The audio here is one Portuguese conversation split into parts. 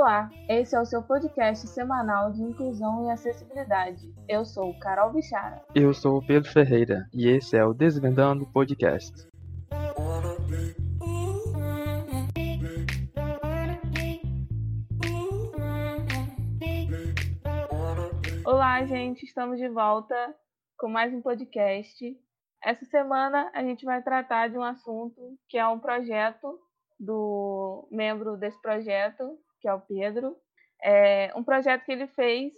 Olá, esse é o seu podcast semanal de inclusão e acessibilidade. Eu sou Carol Bichara. Eu sou o Pedro Ferreira e esse é o Desvendando Podcast. Olá, gente, estamos de volta com mais um podcast. Essa semana a gente vai tratar de um assunto que é um projeto do membro desse projeto, que é o Pedro. É um projeto que ele fez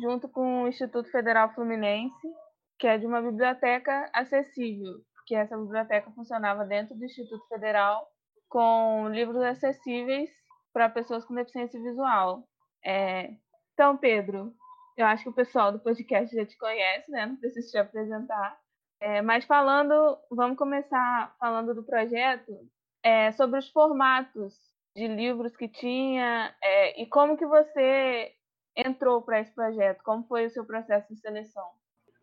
junto com o Instituto Federal Fluminense, que é de uma biblioteca acessível, que essa biblioteca funcionava dentro do Instituto Federal com livros acessíveis para pessoas com deficiência visual. É... Então, Pedro, eu acho que o pessoal do podcast já te conhece, né? Não preciso te apresentar. É, mas falando, vamos começar falando do projeto é, sobre os formatos de livros que tinha é, e como que você entrou para esse projeto? Como foi o seu processo de seleção?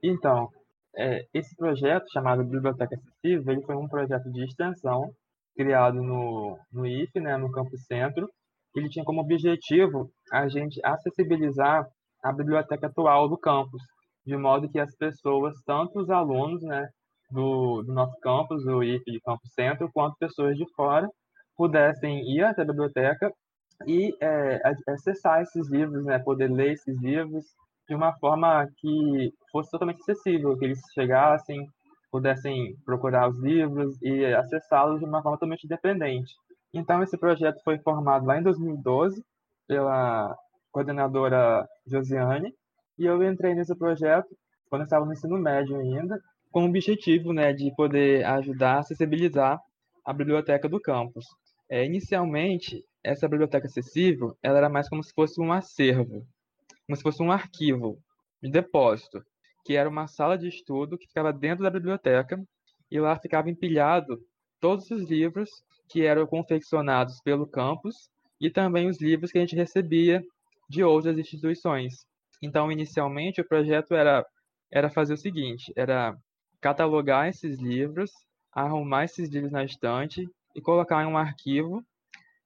Então, é, esse projeto chamado Biblioteca Acessível, ele foi um projeto de extensão criado no, no IFE, né, no Campo Centro. Ele tinha como objetivo a gente acessibilizar a biblioteca atual do campus, de modo que as pessoas, tanto os alunos né, do, do nosso campus, o IFE de Campo Centro, quanto pessoas de fora, pudessem ir até a biblioteca e é, acessar esses livros, né, poder ler esses livros de uma forma que fosse totalmente acessível, que eles chegassem, pudessem procurar os livros e acessá-los de uma forma totalmente independente. Então, esse projeto foi formado lá em 2012 pela coordenadora Josiane, e eu entrei nesse projeto quando eu estava no ensino médio ainda, com o objetivo né, de poder ajudar a acessibilizar a biblioteca do campus. É, inicialmente, essa biblioteca acessível ela era mais como se fosse um acervo, como se fosse um arquivo de depósito, que era uma sala de estudo que ficava dentro da biblioteca e lá ficava empilhado todos os livros que eram confeccionados pelo campus e também os livros que a gente recebia de outras instituições. Então, inicialmente, o projeto era, era fazer o seguinte: era catalogar esses livros, arrumar esses livros na estante e colocar em um arquivo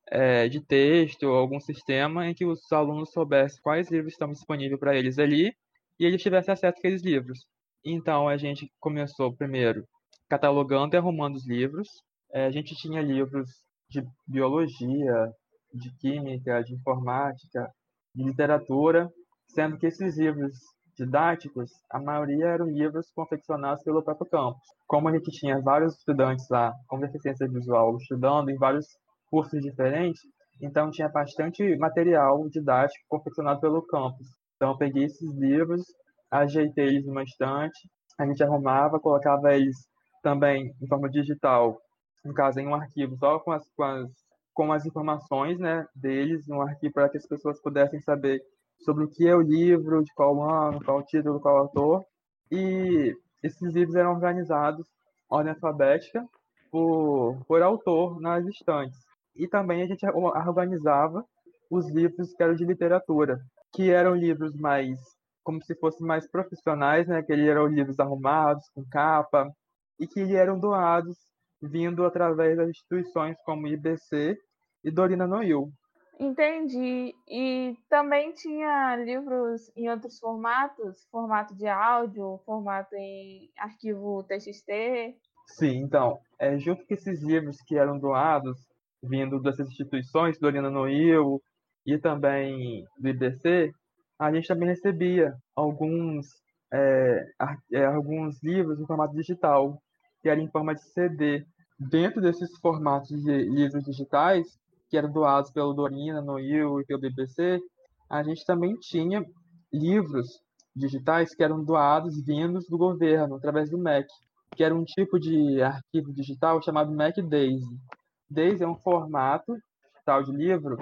é, de texto ou algum sistema em que os alunos soubessem quais livros estão disponíveis para eles ali e eles tivessem acesso àqueles livros. Então a gente começou primeiro catalogando e arrumando os livros. É, a gente tinha livros de biologia, de química, de informática, de literatura, sendo que esses livros didáticos, a maioria eram livros confeccionados pelo próprio campus. Como a gente tinha vários estudantes lá com deficiência visual estudando em vários cursos diferentes, então tinha bastante material didático confeccionado pelo campus. Então eu peguei esses livros, ajeitei eles numa estante, a gente arrumava, colocava eles também em forma digital, no caso em um arquivo só com as, com as, com as informações né, deles, um arquivo para que as pessoas pudessem saber sobre o que é o livro, de qual ano, qual título, qual autor. E esses livros eram organizados ordem alfabética por, por autor nas estantes. E também a gente organizava os livros que eram de literatura, que eram livros mais como se fossem mais profissionais, né? Que eram livros arrumados, com capa, e que eram doados vindo através das instituições como IBC e Dorina Noil. Entendi. E também tinha livros em outros formatos? Formato de áudio, formato em arquivo TXT? Sim, então, é, junto com esses livros que eram doados, vindo dessas instituições, Dorina Noil e também do IBC, a gente também recebia alguns, é, é, alguns livros em formato digital, que eram em forma de CD. Dentro desses formatos de livros digitais, que eram doados pelo Dorina, Noil e pelo BBC, a gente também tinha livros digitais que eram doados vindos do governo, através do MEC, que era um tipo de arquivo digital chamado MEC Daisy. Daisy é um formato digital de livro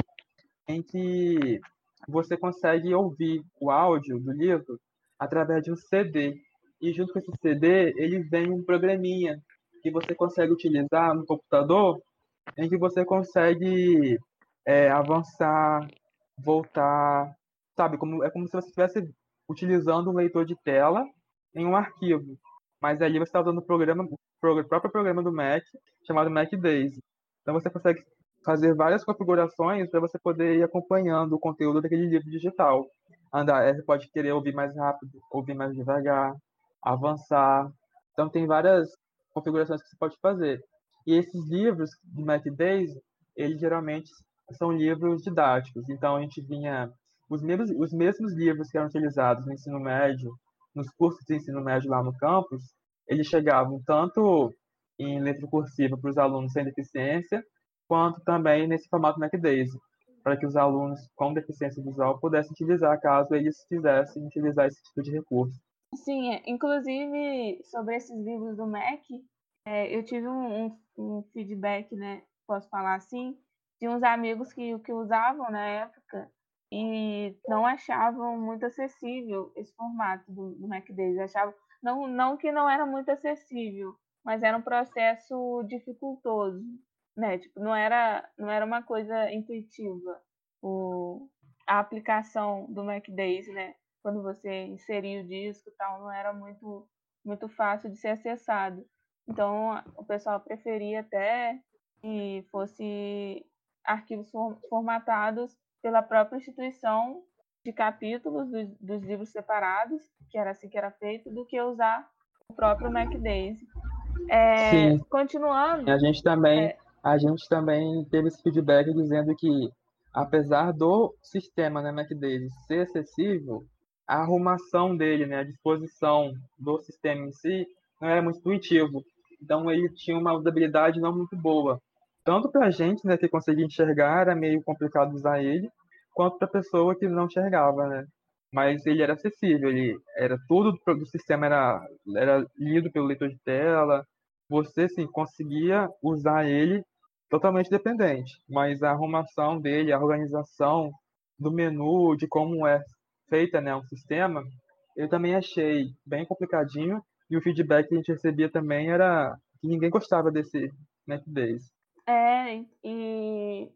em que você consegue ouvir o áudio do livro através de um CD. E junto com esse CD, ele vem um programinha que você consegue utilizar no computador em que você consegue é, avançar, voltar, sabe? Como, é como se você estivesse utilizando um leitor de tela em um arquivo. Mas ali você está usando o programa, o próprio programa do Mac, chamado Mac Daisy. Então você consegue fazer várias configurações para você poder ir acompanhando o conteúdo daquele livro digital. Andar, é, você pode querer ouvir mais rápido, ouvir mais devagar, avançar. Então tem várias configurações que você pode fazer. E esses livros de Mac Days, eles geralmente são livros didáticos. Então a gente vinha os mesmos, os mesmos livros que eram utilizados no ensino médio, nos cursos de ensino médio lá no campus, eles chegavam tanto em letra cursiva para os alunos sem deficiência, quanto também nesse formato MacDaisy, para que os alunos com deficiência visual pudessem utilizar caso eles quisessem utilizar esse tipo de recurso. Sim, é, inclusive sobre esses livros do Mac, é, eu tive um, um, um, feedback, né, posso falar assim, de uns amigos que, que usavam na época e não achavam muito acessível esse formato do, do MacDaisy, achavam não, não que não era muito acessível, mas era um processo dificultoso né? Tipo, não era, não era uma coisa intuitiva o, a aplicação do MacDaisy, né? Quando você inseria o disco e tal, não era muito, muito fácil de ser acessado. Então, o pessoal preferia até que fosse arquivos formatados pela própria instituição de capítulos dos, dos livros separados, que era assim que era feito, do que usar o próprio MacDaisy. É, Sim. Continuando. A gente também, é, a gente também teve esse feedback dizendo que, apesar do sistema né, MacDaisy ser acessível, a arrumação dele, né, a disposição do sistema em si, não era muito intuitivo. Então ele tinha uma usabilidade não muito boa. Tanto para a gente, né, que conseguia enxergar, era meio complicado usar ele, quanto para a pessoa que não enxergava, né? Mas ele era acessível, ele era tudo do sistema era, era lido pelo leitor de tela, você sim conseguia usar ele totalmente dependente, mas a arrumação dele, a organização do menu, de como é feita né, um sistema, eu também achei bem complicadinho e o feedback que a gente recebia também era que ninguém gostava desse NetBase. É, e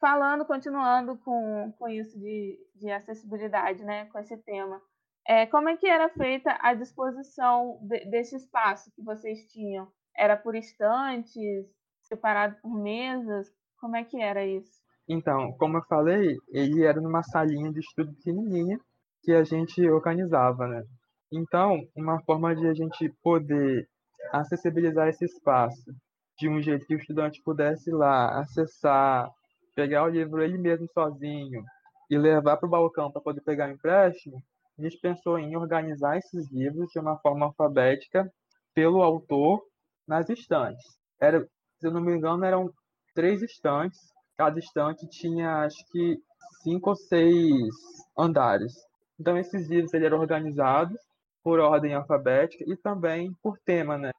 falando, continuando com, com isso de, de acessibilidade, né, com esse tema, é, como é que era feita a disposição de, desse espaço que vocês tinham? Era por estantes? separado por mesas? Como é que era isso? Então, como eu falei, ele era numa salinha de estudo pequenininha que a gente organizava, né? Então, uma forma de a gente poder acessibilizar esse espaço de um jeito que o estudante pudesse ir lá acessar, pegar o livro ele mesmo sozinho e levar para o balcão para poder pegar o empréstimo, a gente pensou em organizar esses livros de uma forma alfabética pelo autor nas estantes. Era se eu não me engano, eram três estantes. Cada estante tinha, acho que, cinco ou seis andares. Então, esses livros eram organizados por ordem alfabética e também por tema, né?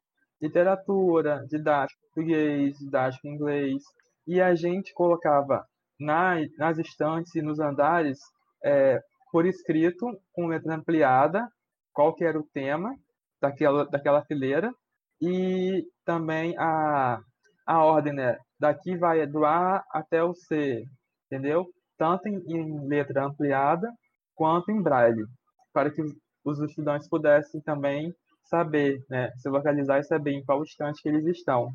Literatura, didático português, didático inglês. E a gente colocava na, nas estantes e nos andares, é, por escrito, com letra ampliada, qual que era o tema daquela, daquela fileira, e também a, a ordem, né? Daqui vai do A até o C, entendeu? Tanto em, em letra ampliada quanto em braille, para que os estudantes pudessem também saber, né? Se localizar e saber em qual estante que eles estão.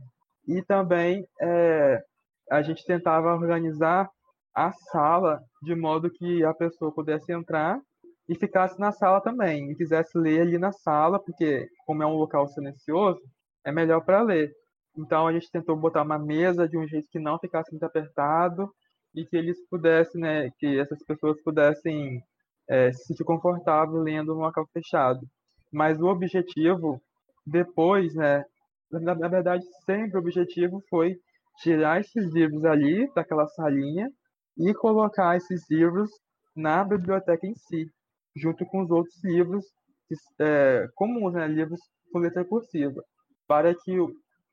E também é, a gente tentava organizar a sala de modo que a pessoa pudesse entrar e ficasse na sala também, e quisesse ler ali na sala, porque como é um local silencioso, é melhor para ler. Então a gente tentou botar uma mesa de um jeito que não ficasse muito apertado e que eles pudessem, né, que essas pessoas pudessem é, se sentir confortável lendo no local fechado. Mas o objetivo depois, né, na, na verdade sempre o objetivo foi tirar esses livros ali daquela salinha e colocar esses livros na biblioteca em si, junto com os outros livros é, comuns, né, livros com letra cursiva, para que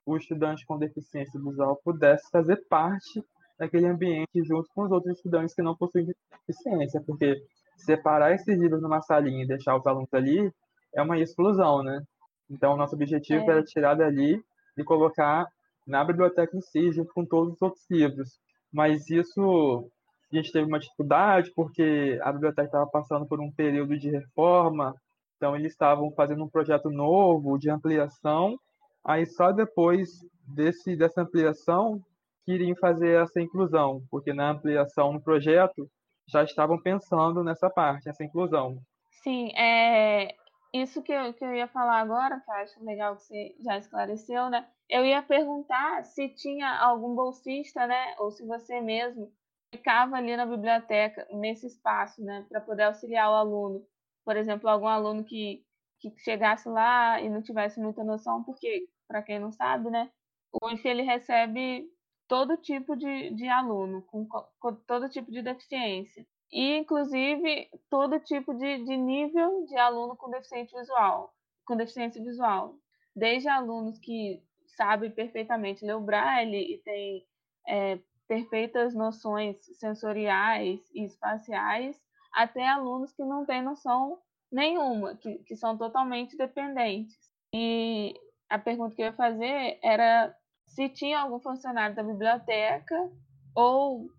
o estudante com deficiência visual pudesse fazer parte daquele ambiente junto com os outros estudantes que não possuem deficiência, porque separar esses livros numa salinha e deixar os alunos ali é uma exclusão, né? Então, nosso objetivo é. era tirar dali e colocar na biblioteca em si, junto com todos os outros livros. Mas isso a gente teve uma dificuldade porque a biblioteca estava passando por um período de reforma, então eles estavam fazendo um projeto novo de ampliação Aí só depois desse, dessa ampliação queriam fazer essa inclusão, porque na ampliação no projeto já estavam pensando nessa parte, essa inclusão. Sim, é isso que eu, que eu ia falar agora, que eu acho legal que você já esclareceu, né? Eu ia perguntar se tinha algum bolsista, né? Ou se você mesmo ficava ali na biblioteca, nesse espaço, né? Para poder auxiliar o aluno. Por exemplo, algum aluno que, que chegasse lá e não tivesse muita noção, porque, para quem não sabe, né? O ele recebe todo tipo de, de aluno, com, com todo tipo de deficiência. E, inclusive, todo tipo de, de nível de aluno com deficiência visual, com deficiência visual. Desde alunos que sabem perfeitamente ler o braille e têm é, perfeitas noções sensoriais e espaciais, até alunos que não têm noção nenhuma, que, que são totalmente dependentes. E a pergunta que eu ia fazer era se tinha algum funcionário da biblioteca ou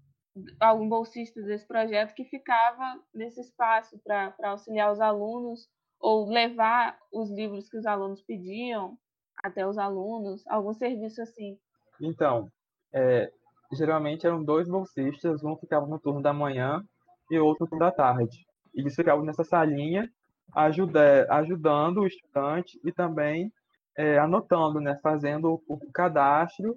algum bolsista desse projeto que ficava nesse espaço para auxiliar os alunos ou levar os livros que os alunos pediam até os alunos, algum serviço assim. Então, é, geralmente eram dois bolsistas, um ficava no turno da manhã e outro no turno da tarde. E eles ficavam nessa salinha ajuda, ajudando o estudante e também é, anotando, né, fazendo o cadastro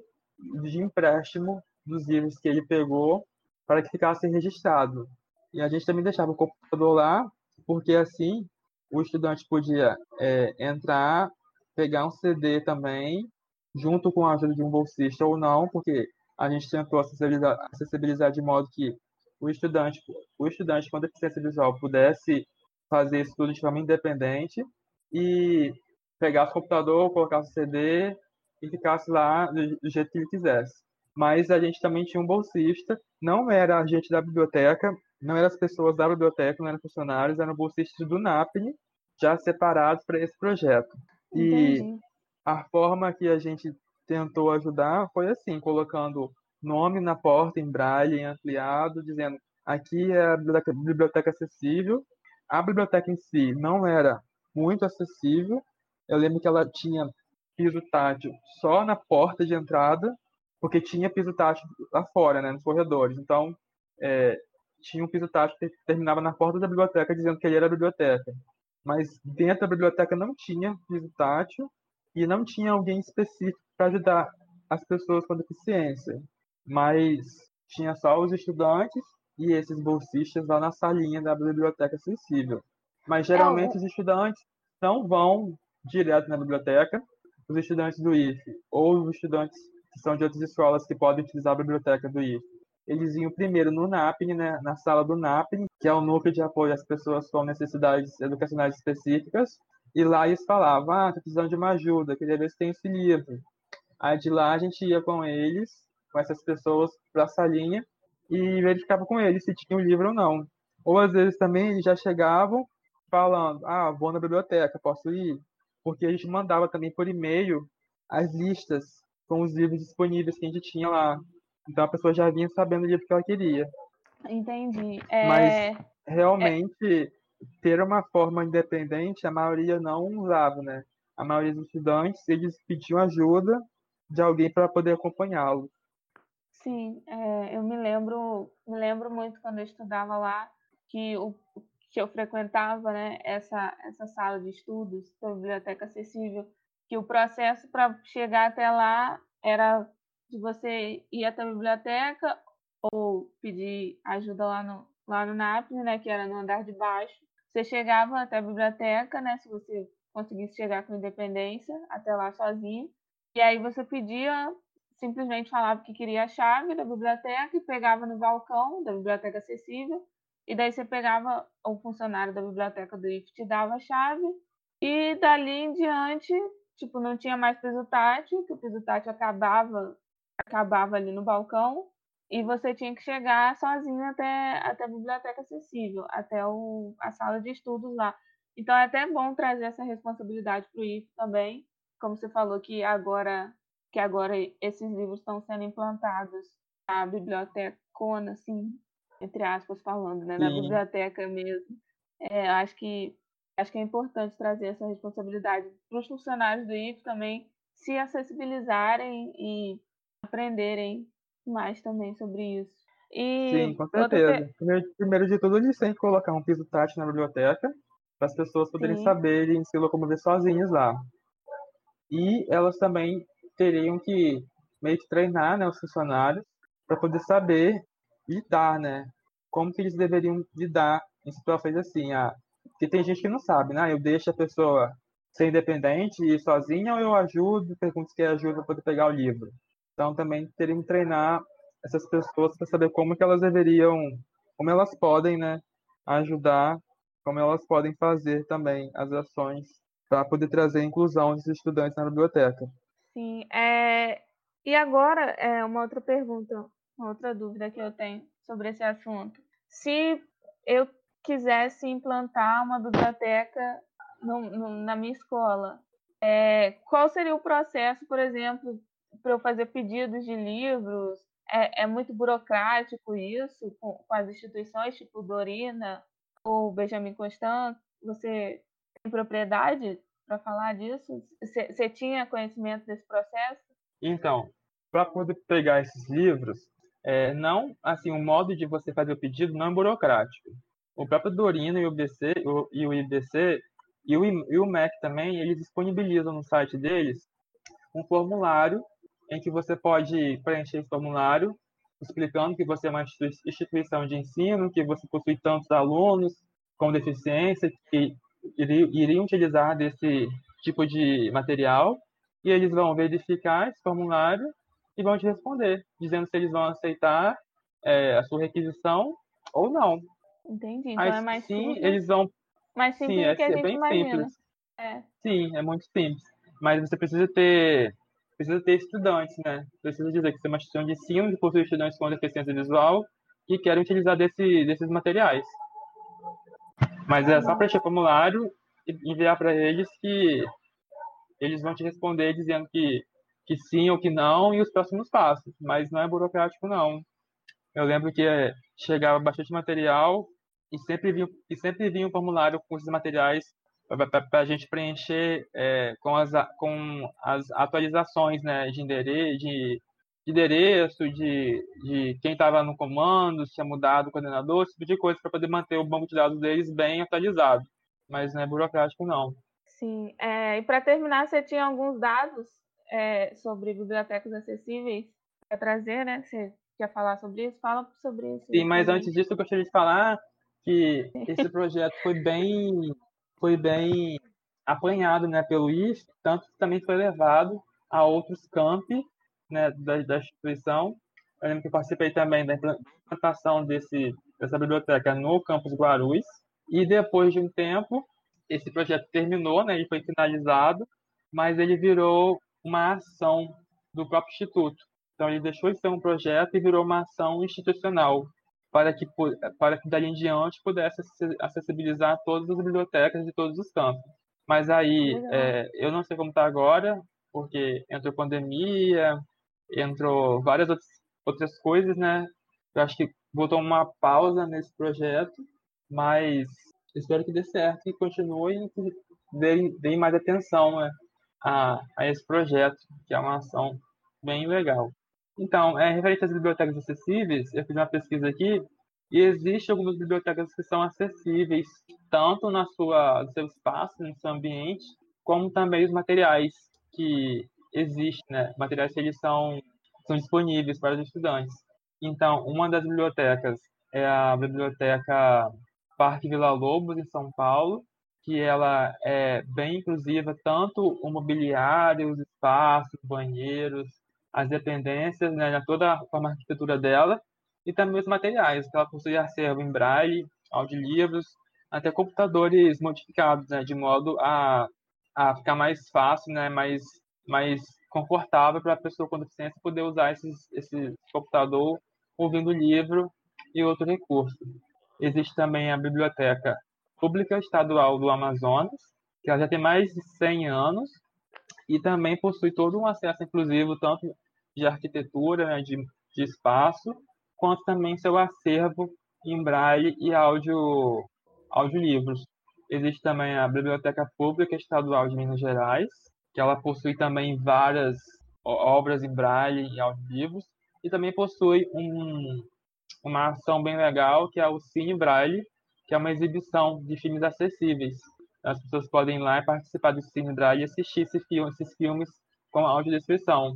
de empréstimo dos livros que ele pegou para que ficasse registrado. E a gente também deixava o computador lá, porque assim o estudante podia é, entrar, pegar um CD também, junto com a ajuda de um bolsista ou não, porque a gente tentou acessibilizar, acessibilizar de modo que o estudante, o estudante com deficiência visual pudesse fazer isso tudo de forma independente e pegasse o computador, colocasse o CD e ficasse lá do, jeito que ele quisesse. Mas a gente também tinha um bolsista, não era a gente da biblioteca, não eram as pessoas da biblioteca, não eram funcionários, eram bolsistas do NAPNE, já separados para esse projeto. Entendi. E a forma que a gente tentou ajudar foi assim, colocando nome na porta em braille, em ampliado, dizendo aqui é a biblioteca, biblioteca acessível. A biblioteca em si não era muito acessível, eu lembro que ela tinha piso tátil só na porta de entrada, porque tinha piso tátil lá fora, né, nos corredores. Então, é, tinha um piso tátil que terminava na porta da biblioteca, dizendo que ele era a biblioteca. Mas dentro da biblioteca não tinha piso tátil e não tinha alguém específico para ajudar as pessoas com deficiência. Mas tinha só os estudantes e esses bolsistas lá na salinha da biblioteca acessível. Mas geralmente é. os estudantes não vão direto na biblioteca. Os estudantes do IF ou os estudantes que são de outras escolas que podem utilizar a biblioteca do IF, eles iam primeiro no NAPNE, né, na sala do NAPNE, que é o núcleo de apoio às pessoas com necessidades educacionais específicas, e lá eles falavam, ah, tô precisando de uma ajuda, queria ver se tem esse livro. Aí de lá a gente ia com eles, com essas pessoas, para a salinha, e verificava com eles se tinha o livro ou não. Ou às vezes também eles já chegavam falando, ah, vou na biblioteca, posso ir? Porque a gente mandava também por e-mail as listas com os livros disponíveis que a gente tinha lá. Então a pessoa já vinha sabendo o livro que ela queria. Entendi. É... Mas realmente é... ter uma forma independente, a maioria não usava, né? A maioria dos estudantes, eles pediam ajuda de alguém para poder acompanhá-lo. Sim, é, eu me lembro, me lembro muito quando eu estudava lá que o que eu frequentava, né, essa, essa sala de estudos da biblioteca acessível, que o processo para chegar até lá era de você ir até a biblioteca ou pedir ajuda lá no, lá no NAPNE, né, que era no andar de baixo. Você chegava até a biblioteca, né, se você conseguisse chegar com independência, até lá sozinho. E aí você pedia, simplesmente falava que queria a chave da biblioteca e pegava no balcão da biblioteca acessível e daí você pegava o funcionário da biblioteca do IF, te dava a chave, e dali em diante, tipo, não tinha mais piso tátil, que o piso tátil acabava, acabava ali no balcão, e você tinha que chegar sozinho até, até a biblioteca acessível, até o, a sala de estudos lá. Então é até bom trazer essa responsabilidade para o IF também, como você falou que agora que agora esses livros estão sendo implantados na biblioteca assim, entre aspas falando, né, na biblioteca mesmo. É, acho que acho que é importante trazer essa responsabilidade para os funcionários do IF também se acessibilizarem e aprenderem mais também sobre isso. E Sim, com certeza. Primeiro, primeiro de tudo, eles têm que colocar um piso tátil na biblioteca para as pessoas poderem Sim. saberem se locomover sozinhas lá. E elas também teriam que meio que treinar né, os funcionários para poder saber lidar, né? Como que eles deveriam lidar em situações assim. Ah, porque tem gente que não sabe, né? Eu deixo a pessoa ser independente e sozinha ou eu ajudo, pergunto se quer ajuda para poder pegar o livro. Então também teriam que treinar essas pessoas para saber como que elas deveriam, como elas podem, né, ajudar, como elas podem fazer também as ações para poder trazer a inclusão desses estudantes na biblioteca. Sim, é... e agora é uma outra pergunta, uma outra dúvida que eu tenho sobre esse assunto. Se eu quisesse implantar uma biblioteca no, no, na minha escola, é, qual seria o processo, por exemplo, para eu fazer pedidos de livros? É, é muito burocrático isso com, com, as instituições, tipo Dorina ou Benjamin Constant? Você tem propriedade para falar disso? Você tinha conhecimento desse processo? Então, para poder pegar esses livros, é, não, assim, o modo de você fazer o pedido não é burocrático. O próprio Dorina e o, BC, o, e o IBC e o, e o MEC também, eles disponibilizam no site deles um formulário em que você pode preencher esse formulário explicando que você é uma instituição de ensino, que você possui tantos alunos com deficiência que iriam utilizar desse tipo de material e eles vão verificar esse formulário e vão te responder, dizendo se eles vão aceitar é, a sua requisição ou não. Entendi. Então Aí, é mais sim, simples. eles vão. Mais simples sim, é, que a gente é bem imagina. simples. É. Sim, é muito simples. Mas você precisa ter precisa ter estudantes, né? Precisa dizer que você é uma instituição de ensino que possui estudantes com deficiência visual que querem utilizar desse, desses materiais. Mas é só preencher o formulário e enviar para eles que eles vão te responder dizendo que, que sim ou que não e os próximos passos. Mas não é burocrático, não. Eu lembro que chegava bastante material e sempre vinha, e sempre vinha um formulário com esses materiais para a gente preencher é, com, as, com as atualizações né, de, endereço, de, de endereço, de, de quem estava no comando, se tinha mudado o coordenador, esse tipo de coisa, para poder manter o banco de dados deles bem atualizado. Mas não é burocrático, não. Sim. É, e para terminar, você tinha alguns dados é, sobre bibliotecas acessíveis para trazer, né? Você quer falar sobre isso? Fala sobre isso. Sim, mas antes disso, eu gostaria de falar que esse projeto foi bem foi bem apanhado né, pelo IF, tanto que também foi levado a outros campi né, da, da instituição. Eu lembro que participei também da implantação desse, dessa biblioteca no campus Guarulhos. E depois de um tempo, esse projeto terminou, né, ele foi finalizado, mas ele virou uma ação do próprio instituto. Então ele deixou de ser um projeto e virou uma ação institucional para que, para que dali em diante pudesse acessibilizar todas as bibliotecas de todos os campos. Mas aí, é, eu não sei como está agora, porque entrou pandemia, entrou várias outras coisas, né? Eu acho que botou uma pausa nesse projeto, mas espero que dê certo e continue que deem, mais atenção né, a, a esse projeto, que é uma ação bem legal. Então, é, referente às bibliotecas acessíveis, eu fiz uma pesquisa aqui e existe algumas bibliotecas que são acessíveis tanto na sua, no seu espaço, no seu ambiente, como também os materiais que existem, né? Materiais que eles são, são disponíveis para os estudantes. Então, uma das bibliotecas é a Biblioteca Parque Vila Lobos, em São Paulo, que ela é bem inclusiva, tanto o mobiliário, os espaços, banheiros, as dependências, né, toda a forma arquitetura dela, e também os materiais, que ela possui acervo em braille, audiolivros, até computadores modificados, né, de modo a, a ficar mais fácil, né, mais, mais confortável para a pessoa com deficiência poder usar esses, esse computador ouvindo livro e outro recurso. Existe também a Biblioteca Pública Estadual do Amazonas, que ela já tem mais de 100 anos, e também possui todo um acesso inclusivo, tanto de arquitetura, né, de, de espaço, quanto também seu acervo em braille e áudio, audiolivros. Existe também a Biblioteca Pública Estadual de Minas Gerais, que ela possui também várias obras em braille e audiolivros, e também possui um, uma ação bem legal que é o Cine Braille, que é uma exibição de filmes acessíveis. As pessoas podem ir lá e participar do Cine Braille e assistir esse filme, esses filmes com audiodescrição.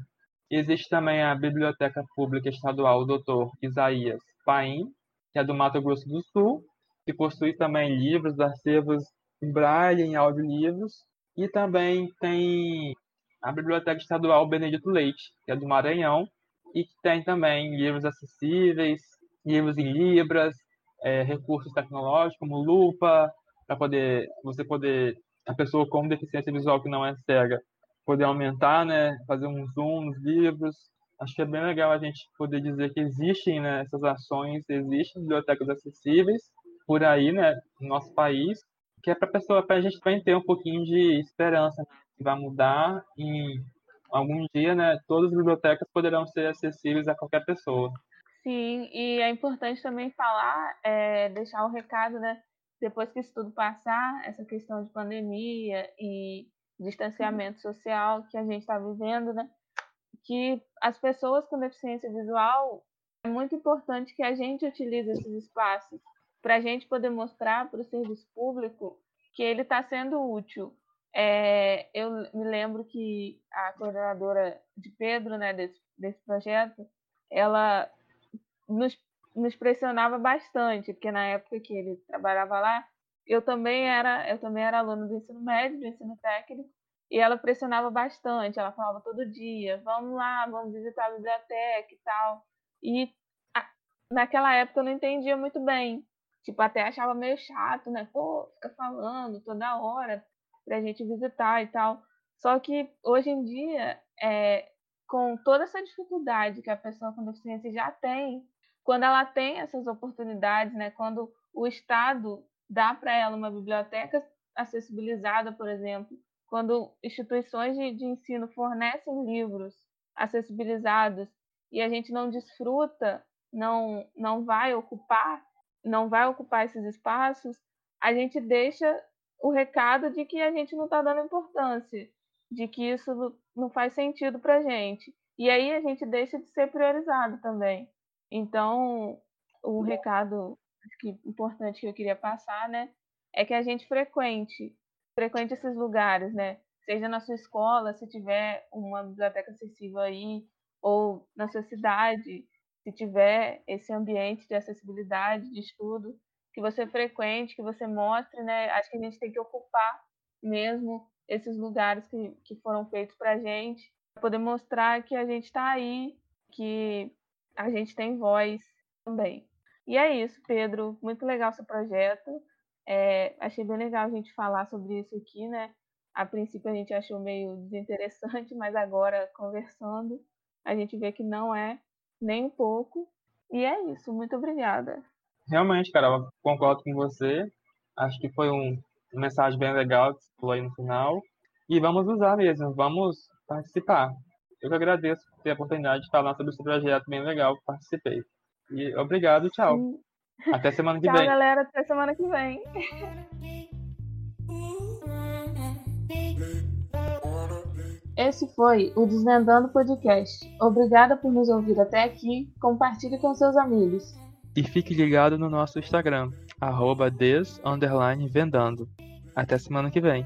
Existe também a Biblioteca Pública Estadual Dr. Isaías Paim, que é do Mato Grosso do Sul, que possui também livros, acervos em braille, em audiolivros, e também tem a Biblioteca Estadual Benedito Leite, que é do Maranhão, e que tem também livros acessíveis, livros em libras, é, recursos tecnológicos como lupa, para poder você poder a pessoa com deficiência visual que não é cega poder aumentar, né, fazer um zoom nos livros. Acho que é bem legal a gente poder dizer que existem né, essas ações, existem bibliotecas acessíveis por aí, né, no nosso país, que é para pessoa, para a gente também ter um pouquinho de esperança né, que vai mudar e algum dia, né, todas as bibliotecas poderão ser acessíveis a qualquer pessoa. Sim, e é importante também falar, é, deixar o recado, né, depois que isso tudo passar, essa questão de pandemia e distanciamento social que a gente está vivendo, né? Que as pessoas com deficiência visual é muito importante que a gente utilize esses espaços para a gente poder mostrar para o serviço público que ele está sendo útil. É, eu me lembro que a coordenadora de Pedro, né, desse, desse projeto, ela nos, nos pressionava bastante, porque na época que ele trabalhava lá, eu também era eu também era aluna do ensino médio, do ensino técnico, e ela pressionava bastante. Ela falava todo dia: vamos lá, vamos visitar a biblioteca e tal. E a, naquela época eu não entendia muito bem. Tipo, até achava meio chato, né? Pô, fica falando toda hora pra gente visitar e tal. Só que hoje em dia, é, com toda essa dificuldade que a pessoa com deficiência já tem, quando ela tem essas oportunidades, né? Quando o Estado dá para ela uma biblioteca acessibilizada, por exemplo, quando instituições de, de ensino fornecem livros acessibilizados e a gente não desfruta, não, não vai ocupar, não vai ocupar esses espaços, a gente deixa o recado de que a gente não está dando importância, de que isso não faz sentido para a gente. E aí a gente deixa de ser priorizado também. Então, o recado que importante que eu queria passar, né, é que a gente frequente, frequente esses lugares, né? Seja na sua escola, se tiver uma biblioteca acessível aí, ou na sua cidade, se tiver esse ambiente de acessibilidade, de estudo, que você frequente, que você mostre, né? Acho que a gente tem que ocupar mesmo esses lugares que, que foram feitos para a gente, para poder mostrar que a gente está aí, que a gente tem voz também. E é isso, Pedro. Muito legal seu projeto. É, achei bem legal a gente falar sobre isso aqui, né? A princípio a gente achou meio desinteressante, mas agora conversando, a gente vê que não é nem um pouco. E é isso. Muito obrigada. Realmente, cara, eu concordo com você. Acho que foi um, uma mensagem bem legal que você falou aí no final. E vamos usar mesmo, vamos participar. Eu que agradeço por ter a oportunidade de falar sobre esse projeto bem legal que participei. E obrigado, tchau. Sim. Até semana que tchau, vem. Tchau, galera. Até semana que vem. Esse foi o Desvendando Podcast. Obrigada por nos ouvir até aqui. Compartilhe com seus amigos. E fique ligado no nosso Instagram, arroba des. Até semana que vem.